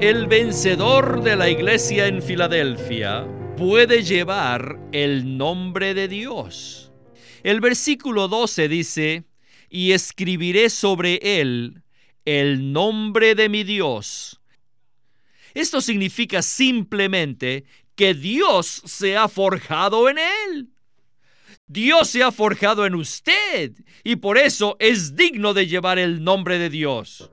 El vencedor de la iglesia en Filadelfia puede llevar el nombre de Dios. El versículo 12 dice, y escribiré sobre él el nombre de mi Dios. Esto significa simplemente que Dios se ha forjado en él. Dios se ha forjado en usted y por eso es digno de llevar el nombre de Dios.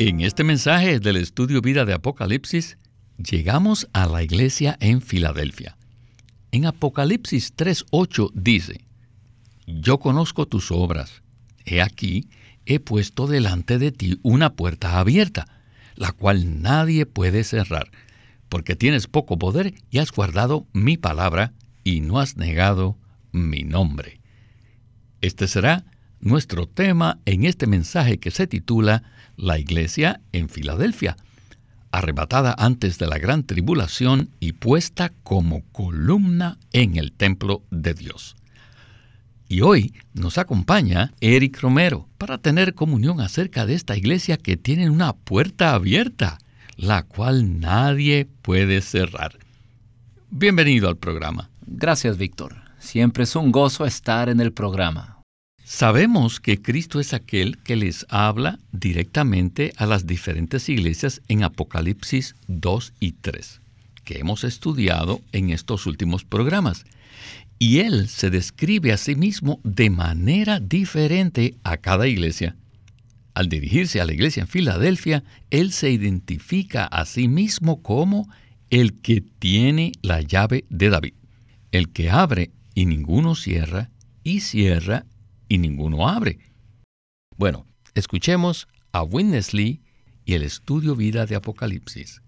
En este mensaje del Estudio Vida de Apocalipsis, llegamos a la iglesia en Filadelfia. En Apocalipsis 3.8 dice, Yo conozco tus obras. He aquí, he puesto delante de ti una puerta abierta, la cual nadie puede cerrar, porque tienes poco poder y has guardado mi palabra y no has negado mi nombre. Este será nuestro tema en este mensaje que se titula La iglesia en Filadelfia, arrebatada antes de la gran tribulación y puesta como columna en el templo de Dios. Y hoy nos acompaña Eric Romero para tener comunión acerca de esta iglesia que tiene una puerta abierta, la cual nadie puede cerrar. Bienvenido al programa. Gracias, Víctor. Siempre es un gozo estar en el programa. Sabemos que Cristo es aquel que les habla directamente a las diferentes iglesias en Apocalipsis 2 y 3, que hemos estudiado en estos últimos programas. Y Él se describe a sí mismo de manera diferente a cada iglesia. Al dirigirse a la iglesia en Filadelfia, Él se identifica a sí mismo como el que tiene la llave de David, el que abre y ninguno cierra, y cierra y ninguno abre. Bueno, escuchemos a Witness Lee y el estudio vida de Apocalipsis.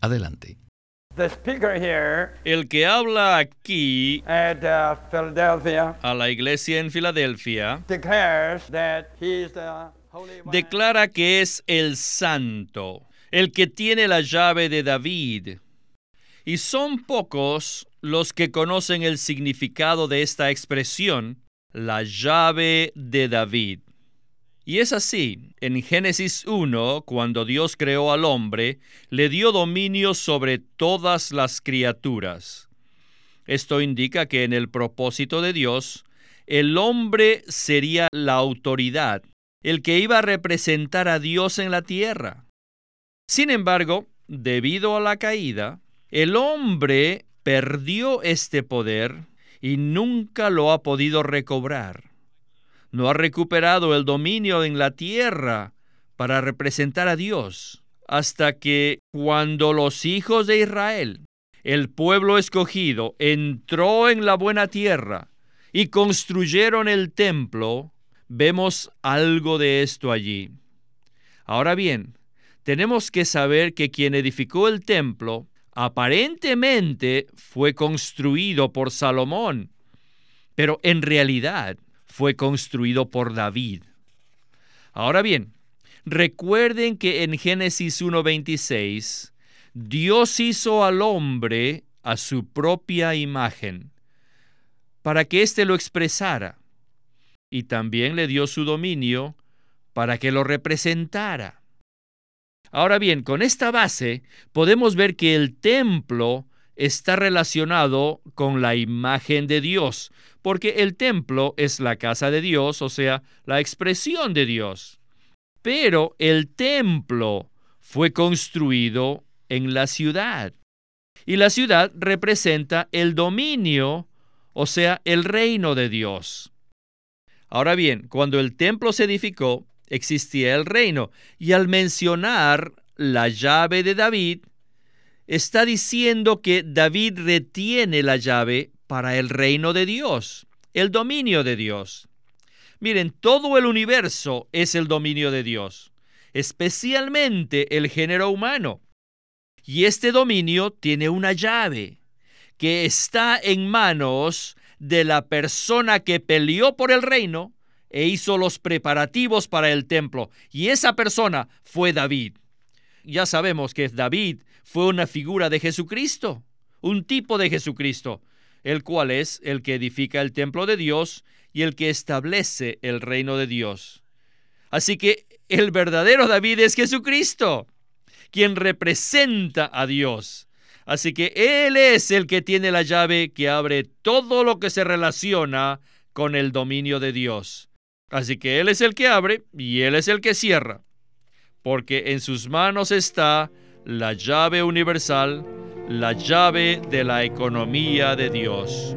Adelante. El que habla aquí at uh, Philadelphia a la iglesia en Filadelfia declares that he is the Holy One. declara que es el santo, el que tiene la llave de David. Y son pocos los que conocen el significado de esta expresión, la llave de David. Y es así, en Génesis 1, cuando Dios creó al hombre, le dio dominio sobre todas las criaturas. Esto indica que en el propósito de Dios, el hombre sería la autoridad, el que iba a representar a Dios en la tierra. Sin embargo, debido a la caída, el hombre perdió este poder y nunca lo ha podido recobrar. No ha recuperado el dominio en la tierra para representar a Dios, hasta que cuando los hijos de Israel, el pueblo escogido, entró en la buena tierra y construyeron el templo, vemos algo de esto allí. Ahora bien, tenemos que saber que quien edificó el templo aparentemente fue construido por Salomón, pero en realidad fue construido por David. Ahora bien, recuerden que en Génesis 1.26, Dios hizo al hombre a su propia imagen, para que éste lo expresara, y también le dio su dominio para que lo representara. Ahora bien, con esta base podemos ver que el templo está relacionado con la imagen de Dios, porque el templo es la casa de Dios, o sea, la expresión de Dios. Pero el templo fue construido en la ciudad, y la ciudad representa el dominio, o sea, el reino de Dios. Ahora bien, cuando el templo se edificó, existía el reino. Y al mencionar la llave de David, está diciendo que David retiene la llave para el reino de Dios, el dominio de Dios. Miren, todo el universo es el dominio de Dios. especialmente el género humano. Y este dominio tiene una llave que está en manos de la persona que peleó por el reino e hizo los preparativos para el templo. Y esa persona fue David. Ya sabemos que David fue una figura de Jesucristo, un tipo de Jesucristo, el cual es el que edifica el templo de Dios y el que establece el reino de Dios. Así que el verdadero David es Jesucristo, quien representa a Dios. Así que Él es el que tiene la llave que abre todo lo que se relaciona con el dominio de Dios. Así que Él es el que abre y Él es el que cierra, porque en sus manos está la llave universal, la llave de la economía de Dios.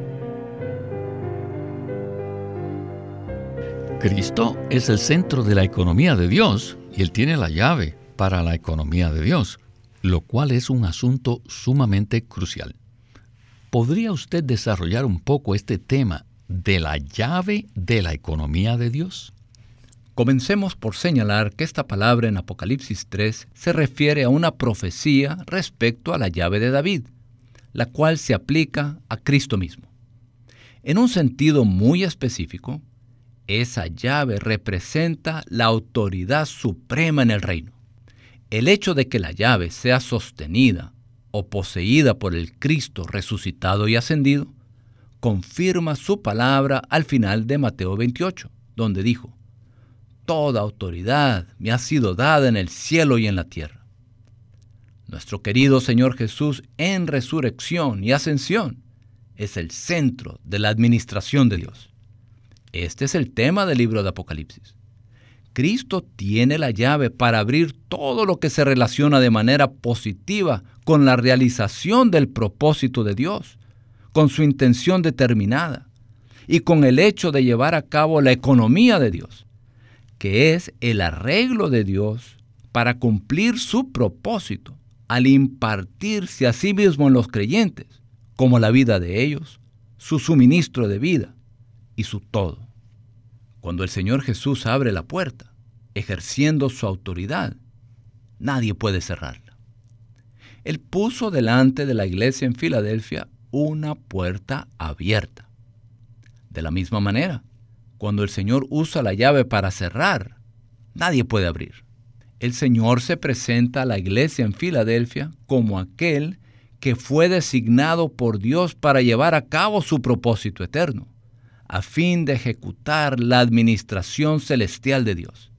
Cristo es el centro de la economía de Dios y Él tiene la llave para la economía de Dios lo cual es un asunto sumamente crucial. ¿Podría usted desarrollar un poco este tema de la llave de la economía de Dios? Comencemos por señalar que esta palabra en Apocalipsis 3 se refiere a una profecía respecto a la llave de David, la cual se aplica a Cristo mismo. En un sentido muy específico, esa llave representa la autoridad suprema en el reino. El hecho de que la llave sea sostenida o poseída por el Cristo resucitado y ascendido, confirma su palabra al final de Mateo 28, donde dijo, Toda autoridad me ha sido dada en el cielo y en la tierra. Nuestro querido Señor Jesús en resurrección y ascensión es el centro de la administración de Dios. Este es el tema del libro de Apocalipsis. Cristo tiene la llave para abrir todo lo que se relaciona de manera positiva con la realización del propósito de Dios, con su intención determinada y con el hecho de llevar a cabo la economía de Dios, que es el arreglo de Dios para cumplir su propósito al impartirse a sí mismo en los creyentes, como la vida de ellos, su suministro de vida y su todo. Cuando el Señor Jesús abre la puerta, ejerciendo su autoridad, nadie puede cerrarla. Él puso delante de la iglesia en Filadelfia una puerta abierta. De la misma manera, cuando el Señor usa la llave para cerrar, nadie puede abrir. El Señor se presenta a la iglesia en Filadelfia como aquel que fue designado por Dios para llevar a cabo su propósito eterno a fin de ejecutar la administración celestial de Dios.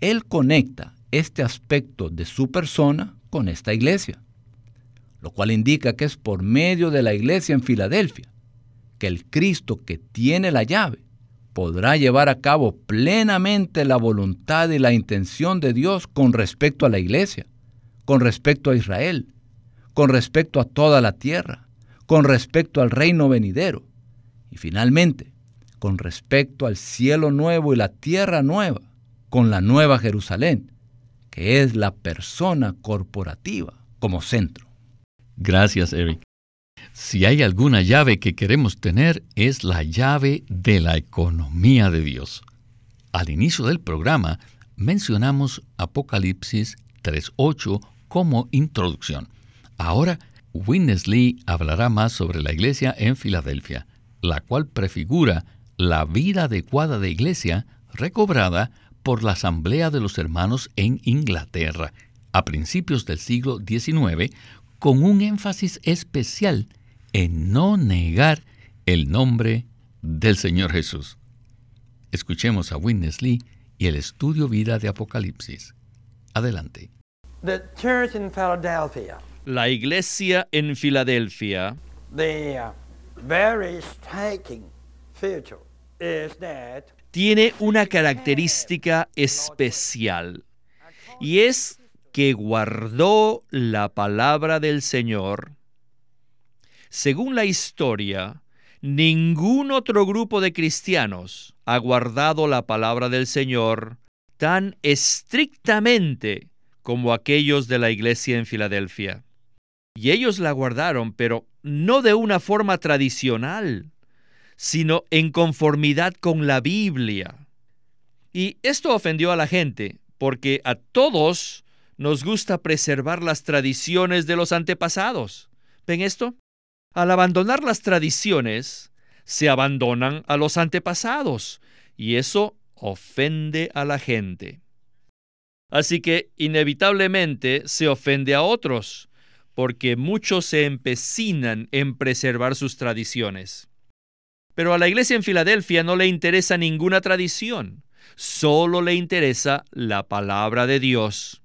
Él conecta este aspecto de su persona con esta iglesia, lo cual indica que es por medio de la iglesia en Filadelfia que el Cristo que tiene la llave podrá llevar a cabo plenamente la voluntad y la intención de Dios con respecto a la iglesia, con respecto a Israel, con respecto a toda la tierra, con respecto al reino venidero y finalmente, con respecto al cielo nuevo y la tierra nueva, con la nueva Jerusalén, que es la persona corporativa como centro. Gracias, Eric. Si hay alguna llave que queremos tener, es la llave de la economía de Dios. Al inicio del programa mencionamos Apocalipsis 3.8 como introducción. Ahora, Winnesley hablará más sobre la iglesia en Filadelfia la cual prefigura la vida adecuada de iglesia recobrada por la Asamblea de los Hermanos en Inglaterra a principios del siglo XIX, con un énfasis especial en no negar el nombre del Señor Jesús. Escuchemos a Witness Lee y el estudio vida de Apocalipsis. Adelante. La iglesia en Filadelfia tiene una característica especial y es que guardó la palabra del Señor. Según la historia, ningún otro grupo de cristianos ha guardado la palabra del Señor tan estrictamente como aquellos de la iglesia en Filadelfia. Y ellos la guardaron, pero no de una forma tradicional, sino en conformidad con la Biblia. Y esto ofendió a la gente, porque a todos nos gusta preservar las tradiciones de los antepasados. ¿Ven esto? Al abandonar las tradiciones, se abandonan a los antepasados y eso ofende a la gente. Así que inevitablemente se ofende a otros, porque muchos se empecinan en preservar sus tradiciones. Pero a la iglesia en Filadelfia no le interesa ninguna tradición, solo le interesa la palabra de Dios.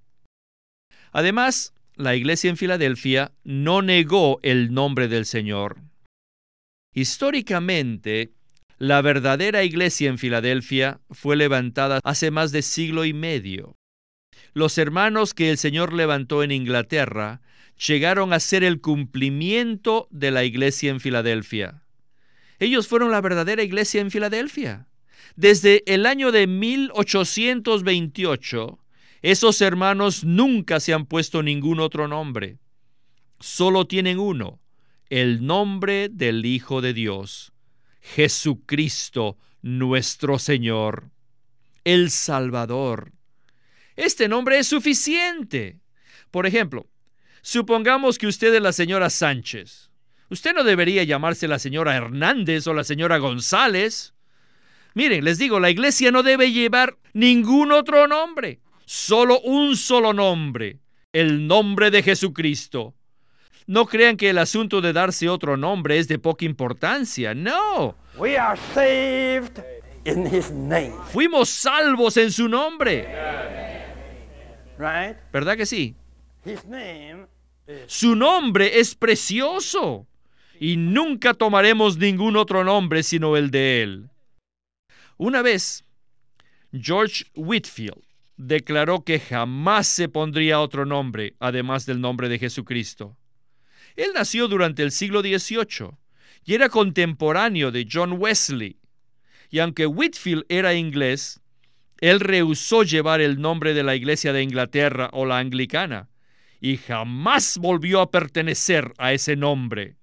Además, la iglesia en Filadelfia no negó el nombre del Señor. Históricamente, la verdadera iglesia en Filadelfia fue levantada hace más de siglo y medio. Los hermanos que el Señor levantó en Inglaterra llegaron a ser el cumplimiento de la iglesia en Filadelfia. Ellos fueron la verdadera iglesia en Filadelfia. Desde el año de 1828, esos hermanos nunca se han puesto ningún otro nombre. Solo tienen uno, el nombre del Hijo de Dios, Jesucristo nuestro Señor, el Salvador. Este nombre es suficiente. Por ejemplo, supongamos que usted es la señora Sánchez. Usted no debería llamarse la señora Hernández o la señora González. Miren, les digo, la iglesia no debe llevar ningún otro nombre solo un solo nombre, el nombre de Jesucristo. No crean que el asunto de darse otro nombre es de poca importancia, no. Fuimos salvos en su nombre. ¿Verdad que sí? Su nombre es precioso y nunca tomaremos ningún otro nombre sino el de él. Una vez, George Whitfield declaró que jamás se pondría otro nombre además del nombre de Jesucristo. Él nació durante el siglo XVIII y era contemporáneo de John Wesley. Y aunque Whitfield era inglés, él rehusó llevar el nombre de la Iglesia de Inglaterra o la anglicana y jamás volvió a pertenecer a ese nombre.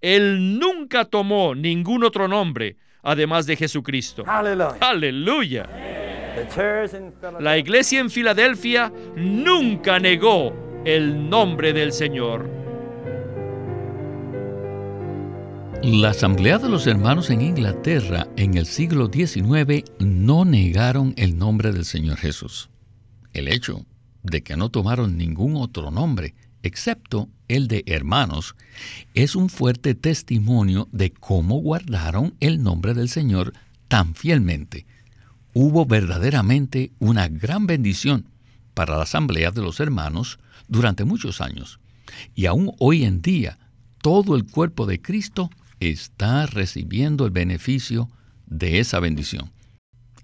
Él nunca tomó ningún otro nombre además de Jesucristo. Aleluya. Aleluya. La iglesia en Filadelfia nunca negó el nombre del Señor. La Asamblea de los Hermanos en Inglaterra en el siglo XIX no negaron el nombre del Señor Jesús. El hecho de que no tomaron ningún otro nombre, excepto el de hermanos, es un fuerte testimonio de cómo guardaron el nombre del Señor tan fielmente hubo verdaderamente una gran bendición para la Asamblea de los Hermanos durante muchos años. Y aún hoy en día, todo el cuerpo de Cristo está recibiendo el beneficio de esa bendición.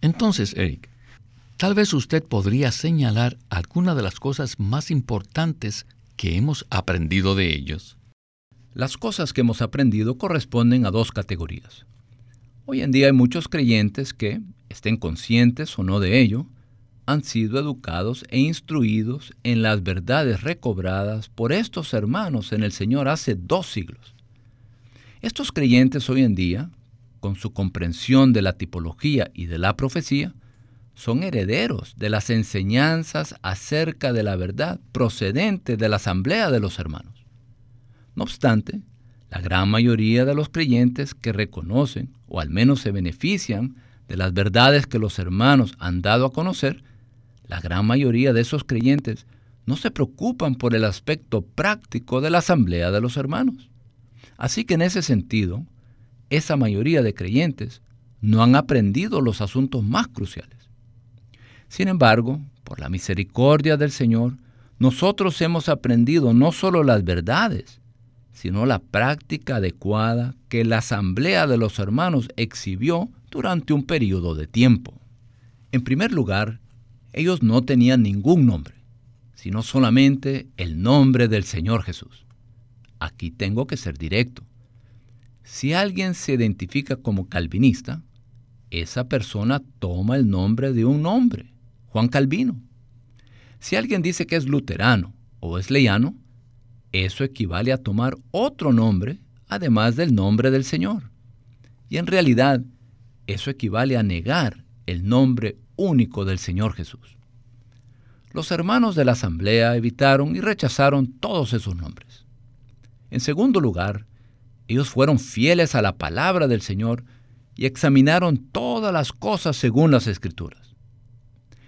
Entonces, Eric, tal vez usted podría señalar alguna de las cosas más importantes que hemos aprendido de ellos. Las cosas que hemos aprendido corresponden a dos categorías. Hoy en día hay muchos creyentes que, estén conscientes o no de ello, han sido educados e instruidos en las verdades recobradas por estos hermanos en el Señor hace dos siglos. Estos creyentes hoy en día, con su comprensión de la tipología y de la profecía, son herederos de las enseñanzas acerca de la verdad procedente de la asamblea de los hermanos. No obstante, la gran mayoría de los creyentes que reconocen o al menos se benefician de las verdades que los hermanos han dado a conocer, la gran mayoría de esos creyentes no se preocupan por el aspecto práctico de la asamblea de los hermanos. Así que en ese sentido, esa mayoría de creyentes no han aprendido los asuntos más cruciales. Sin embargo, por la misericordia del Señor, nosotros hemos aprendido no solo las verdades, sino la práctica adecuada que la asamblea de los hermanos exhibió durante un periodo de tiempo. En primer lugar, ellos no tenían ningún nombre, sino solamente el nombre del Señor Jesús. Aquí tengo que ser directo. Si alguien se identifica como calvinista, esa persona toma el nombre de un nombre, Juan Calvino. Si alguien dice que es luterano o es leyano, eso equivale a tomar otro nombre además del nombre del Señor. Y en realidad, eso equivale a negar el nombre único del Señor Jesús. Los hermanos de la asamblea evitaron y rechazaron todos esos nombres. En segundo lugar, ellos fueron fieles a la palabra del Señor y examinaron todas las cosas según las escrituras.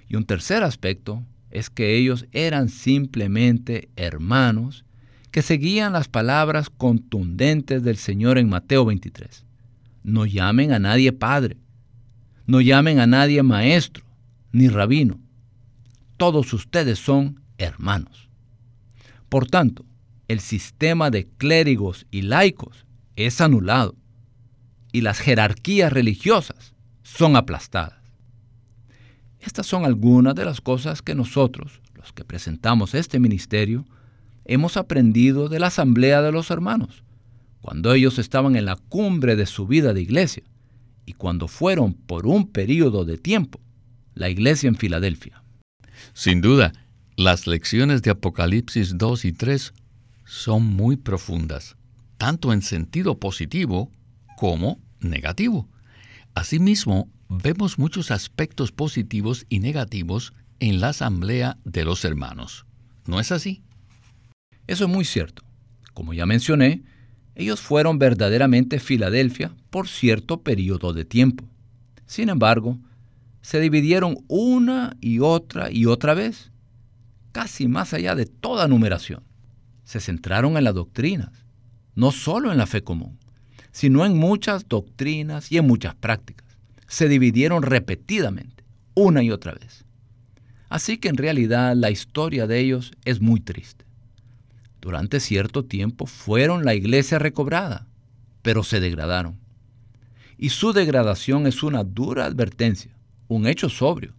Y un tercer aspecto es que ellos eran simplemente hermanos que seguían las palabras contundentes del Señor en Mateo 23. No llamen a nadie padre, no llamen a nadie maestro, ni rabino. Todos ustedes son hermanos. Por tanto, el sistema de clérigos y laicos es anulado y las jerarquías religiosas son aplastadas. Estas son algunas de las cosas que nosotros, los que presentamos este ministerio, hemos aprendido de la asamblea de los hermanos, cuando ellos estaban en la cumbre de su vida de iglesia y cuando fueron por un periodo de tiempo la iglesia en Filadelfia. Sin duda, las lecciones de Apocalipsis 2 y 3 son muy profundas, tanto en sentido positivo como negativo. Asimismo, vemos muchos aspectos positivos y negativos en la asamblea de los hermanos. ¿No es así? Eso es muy cierto. Como ya mencioné, ellos fueron verdaderamente Filadelfia por cierto periodo de tiempo. Sin embargo, se dividieron una y otra y otra vez, casi más allá de toda numeración. Se centraron en las doctrinas, no solo en la fe común, sino en muchas doctrinas y en muchas prácticas. Se dividieron repetidamente, una y otra vez. Así que en realidad la historia de ellos es muy triste. Durante cierto tiempo fueron la iglesia recobrada, pero se degradaron. Y su degradación es una dura advertencia, un hecho sobrio,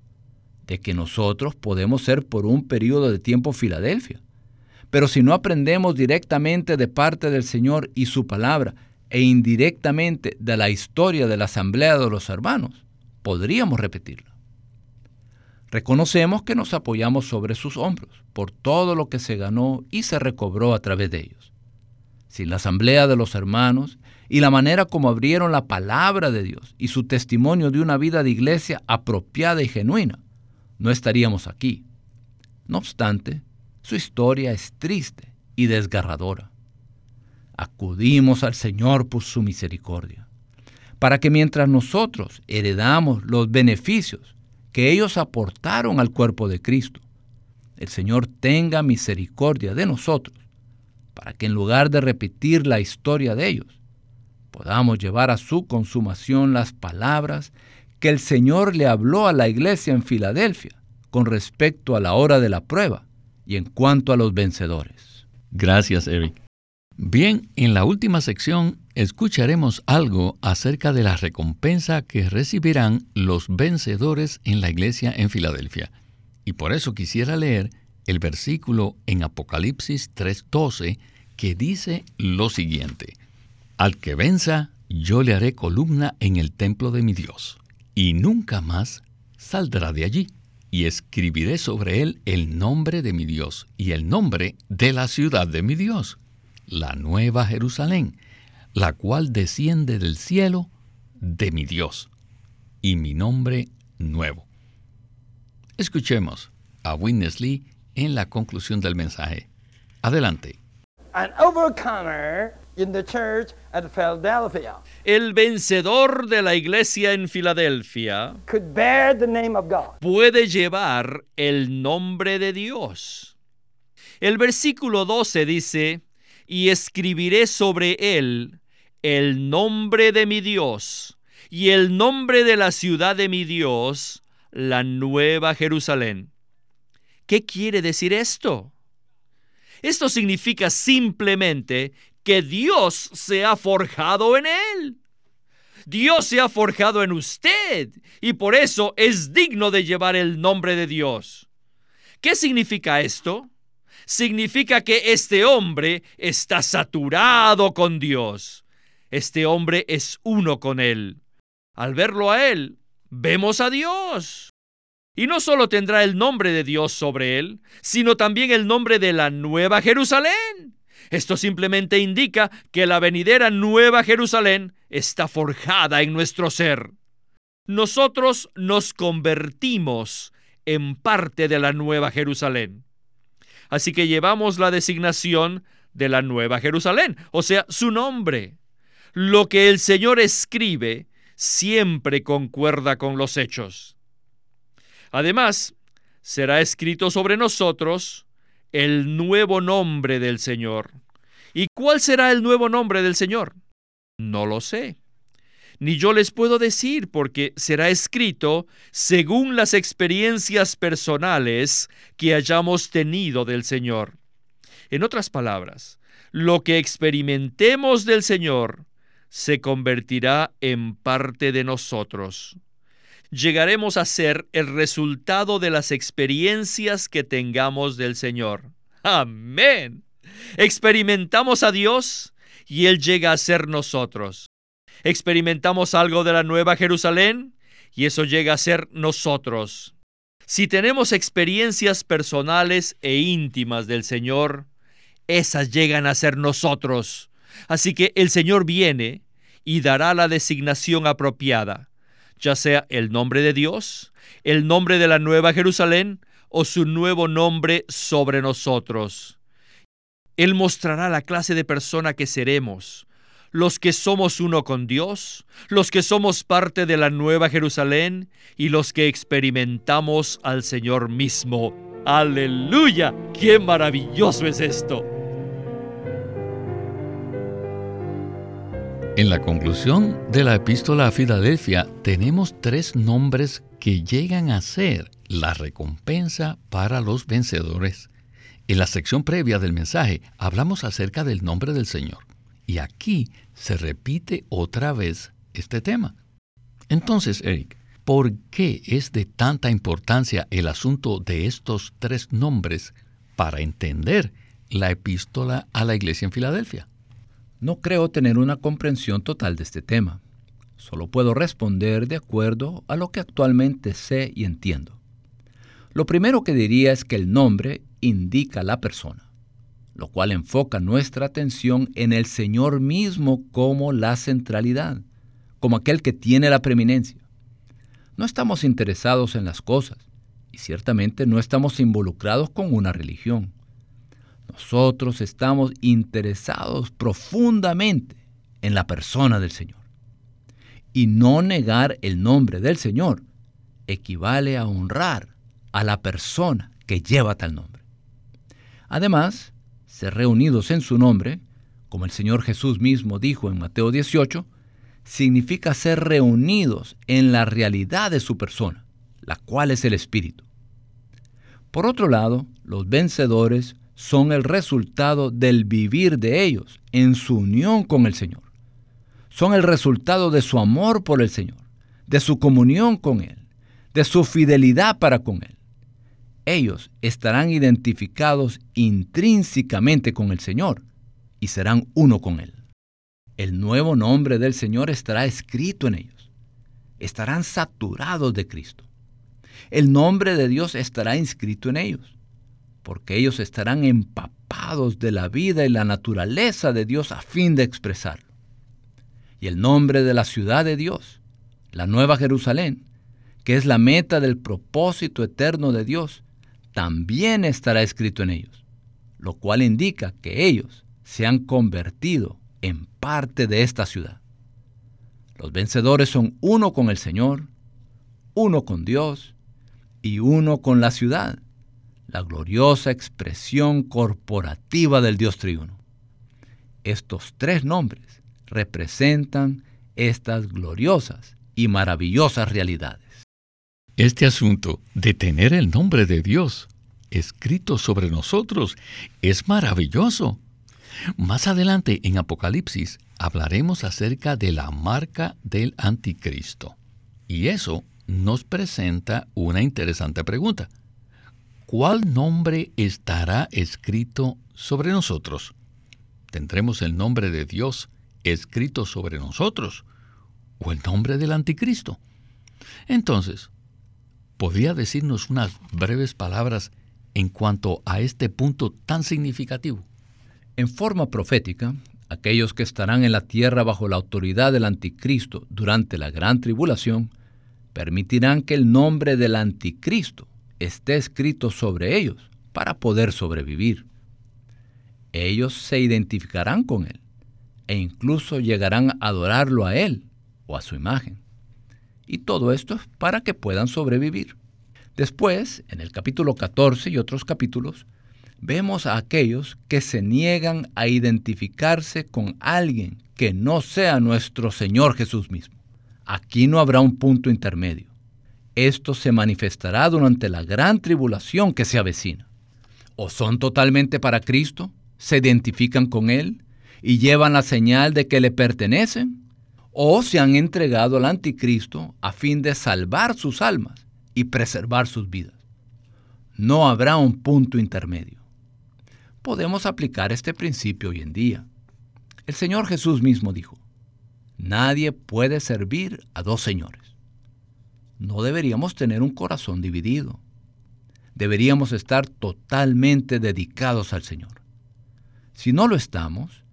de que nosotros podemos ser por un periodo de tiempo Filadelfia. Pero si no aprendemos directamente de parte del Señor y su palabra, e indirectamente de la historia de la asamblea de los hermanos, podríamos repetirla. Reconocemos que nos apoyamos sobre sus hombros por todo lo que se ganó y se recobró a través de ellos. Sin la asamblea de los hermanos y la manera como abrieron la palabra de Dios y su testimonio de una vida de iglesia apropiada y genuina, no estaríamos aquí. No obstante, su historia es triste y desgarradora. Acudimos al Señor por su misericordia, para que mientras nosotros heredamos los beneficios que ellos aportaron al cuerpo de Cristo. El Señor tenga misericordia de nosotros, para que en lugar de repetir la historia de ellos, podamos llevar a su consumación las palabras que el Señor le habló a la iglesia en Filadelfia con respecto a la hora de la prueba y en cuanto a los vencedores. Gracias, Eric. Bien, en la última sección escucharemos algo acerca de la recompensa que recibirán los vencedores en la iglesia en Filadelfia. Y por eso quisiera leer el versículo en Apocalipsis 3:12 que dice lo siguiente, Al que venza, yo le haré columna en el templo de mi Dios, y nunca más saldrá de allí, y escribiré sobre él el nombre de mi Dios y el nombre de la ciudad de mi Dios la nueva Jerusalén, la cual desciende del cielo de mi Dios, y mi nombre nuevo. Escuchemos a Witness Lee en la conclusión del mensaje. Adelante. El vencedor de la iglesia en Filadelfia puede llevar el nombre de Dios. El versículo 12 dice, y escribiré sobre él el nombre de mi Dios y el nombre de la ciudad de mi Dios, la nueva Jerusalén. ¿Qué quiere decir esto? Esto significa simplemente que Dios se ha forjado en él. Dios se ha forjado en usted y por eso es digno de llevar el nombre de Dios. ¿Qué significa esto? significa que este hombre está saturado con Dios. Este hombre es uno con Él. Al verlo a Él, vemos a Dios. Y no solo tendrá el nombre de Dios sobre él, sino también el nombre de la Nueva Jerusalén. Esto simplemente indica que la venidera Nueva Jerusalén está forjada en nuestro ser. Nosotros nos convertimos en parte de la Nueva Jerusalén. Así que llevamos la designación de la Nueva Jerusalén, o sea, su nombre. Lo que el Señor escribe siempre concuerda con los hechos. Además, será escrito sobre nosotros el nuevo nombre del Señor. ¿Y cuál será el nuevo nombre del Señor? No lo sé. Ni yo les puedo decir porque será escrito según las experiencias personales que hayamos tenido del Señor. En otras palabras, lo que experimentemos del Señor se convertirá en parte de nosotros. Llegaremos a ser el resultado de las experiencias que tengamos del Señor. Amén. Experimentamos a Dios y Él llega a ser nosotros. Experimentamos algo de la Nueva Jerusalén y eso llega a ser nosotros. Si tenemos experiencias personales e íntimas del Señor, esas llegan a ser nosotros. Así que el Señor viene y dará la designación apropiada, ya sea el nombre de Dios, el nombre de la Nueva Jerusalén o su nuevo nombre sobre nosotros. Él mostrará la clase de persona que seremos, los que somos uno con Dios, los que somos parte de la Nueva Jerusalén y los que experimentamos al Señor mismo. Aleluya, qué maravilloso es esto. En la conclusión de la epístola a Filadelfia tenemos tres nombres que llegan a ser la recompensa para los vencedores. En la sección previa del mensaje hablamos acerca del nombre del Señor y aquí se repite otra vez este tema. Entonces, Eric, ¿por qué es de tanta importancia el asunto de estos tres nombres para entender la epístola a la iglesia en Filadelfia? No creo tener una comprensión total de este tema. Solo puedo responder de acuerdo a lo que actualmente sé y entiendo. Lo primero que diría es que el nombre indica la persona, lo cual enfoca nuestra atención en el Señor mismo como la centralidad, como aquel que tiene la preeminencia. No estamos interesados en las cosas y ciertamente no estamos involucrados con una religión. Nosotros estamos interesados profundamente en la persona del Señor. Y no negar el nombre del Señor equivale a honrar a la persona que lleva tal nombre. Además, ser reunidos en su nombre, como el Señor Jesús mismo dijo en Mateo 18, significa ser reunidos en la realidad de su persona, la cual es el Espíritu. Por otro lado, los vencedores son el resultado del vivir de ellos en su unión con el Señor. Son el resultado de su amor por el Señor, de su comunión con Él, de su fidelidad para con Él. Ellos estarán identificados intrínsecamente con el Señor y serán uno con Él. El nuevo nombre del Señor estará escrito en ellos. Estarán saturados de Cristo. El nombre de Dios estará inscrito en ellos porque ellos estarán empapados de la vida y la naturaleza de Dios a fin de expresarlo. Y el nombre de la ciudad de Dios, la Nueva Jerusalén, que es la meta del propósito eterno de Dios, también estará escrito en ellos, lo cual indica que ellos se han convertido en parte de esta ciudad. Los vencedores son uno con el Señor, uno con Dios y uno con la ciudad la gloriosa expresión corporativa del Dios triuno. Estos tres nombres representan estas gloriosas y maravillosas realidades. Este asunto de tener el nombre de Dios escrito sobre nosotros es maravilloso. Más adelante en Apocalipsis hablaremos acerca de la marca del anticristo. Y eso nos presenta una interesante pregunta. ¿Cuál nombre estará escrito sobre nosotros? ¿Tendremos el nombre de Dios escrito sobre nosotros o el nombre del anticristo? Entonces, ¿podría decirnos unas breves palabras en cuanto a este punto tan significativo? En forma profética, aquellos que estarán en la tierra bajo la autoridad del anticristo durante la gran tribulación, permitirán que el nombre del anticristo esté escrito sobre ellos para poder sobrevivir. Ellos se identificarán con Él e incluso llegarán a adorarlo a Él o a su imagen. Y todo esto es para que puedan sobrevivir. Después, en el capítulo 14 y otros capítulos, vemos a aquellos que se niegan a identificarse con alguien que no sea nuestro Señor Jesús mismo. Aquí no habrá un punto intermedio. Esto se manifestará durante la gran tribulación que se avecina. O son totalmente para Cristo, se identifican con Él y llevan la señal de que le pertenecen, o se han entregado al anticristo a fin de salvar sus almas y preservar sus vidas. No habrá un punto intermedio. Podemos aplicar este principio hoy en día. El Señor Jesús mismo dijo, nadie puede servir a dos señores. No deberíamos tener un corazón dividido. Deberíamos estar totalmente dedicados al Señor. Si no lo estamos,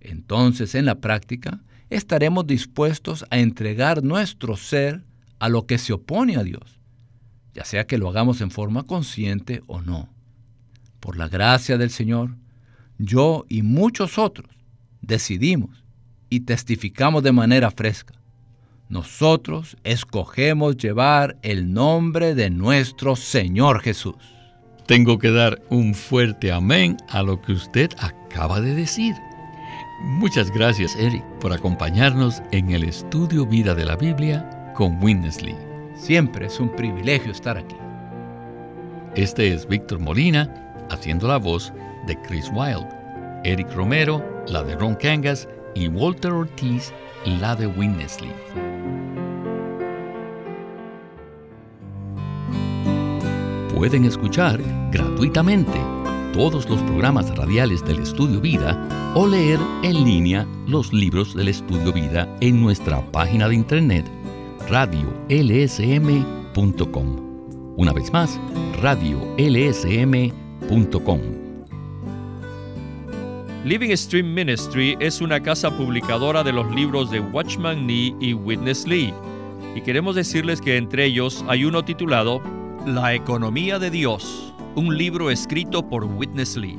entonces en la práctica estaremos dispuestos a entregar nuestro ser a lo que se opone a Dios, ya sea que lo hagamos en forma consciente o no. Por la gracia del Señor, yo y muchos otros decidimos y testificamos de manera fresca. Nosotros escogemos llevar el nombre de nuestro Señor Jesús. Tengo que dar un fuerte amén a lo que usted acaba de decir. Muchas gracias, Eric, por acompañarnos en el estudio Vida de la Biblia con Winnesley. Siempre es un privilegio estar aquí. Este es Víctor Molina haciendo la voz de Chris Wilde, Eric Romero, la de Ron Kangas y Walter Ortiz, la de Winnesley. Pueden escuchar gratuitamente todos los programas radiales del Estudio Vida o leer en línea los libros del Estudio Vida en nuestra página de internet radiolsm.com. Una vez más, radiolsm.com Living Stream Ministry es una casa publicadora de los libros de Watchman Nee y Witness Lee, y queremos decirles que entre ellos hay uno titulado La economía de Dios, un libro escrito por Witness Lee.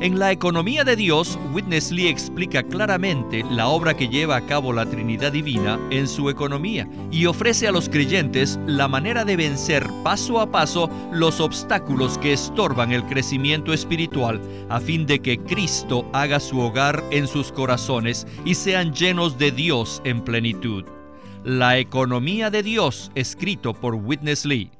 En la economía de Dios, Witness Lee explica claramente la obra que lleva a cabo la Trinidad Divina en su economía y ofrece a los creyentes la manera de vencer paso a paso los obstáculos que estorban el crecimiento espiritual a fin de que Cristo haga su hogar en sus corazones y sean llenos de Dios en plenitud. La economía de Dios, escrito por Witness Lee.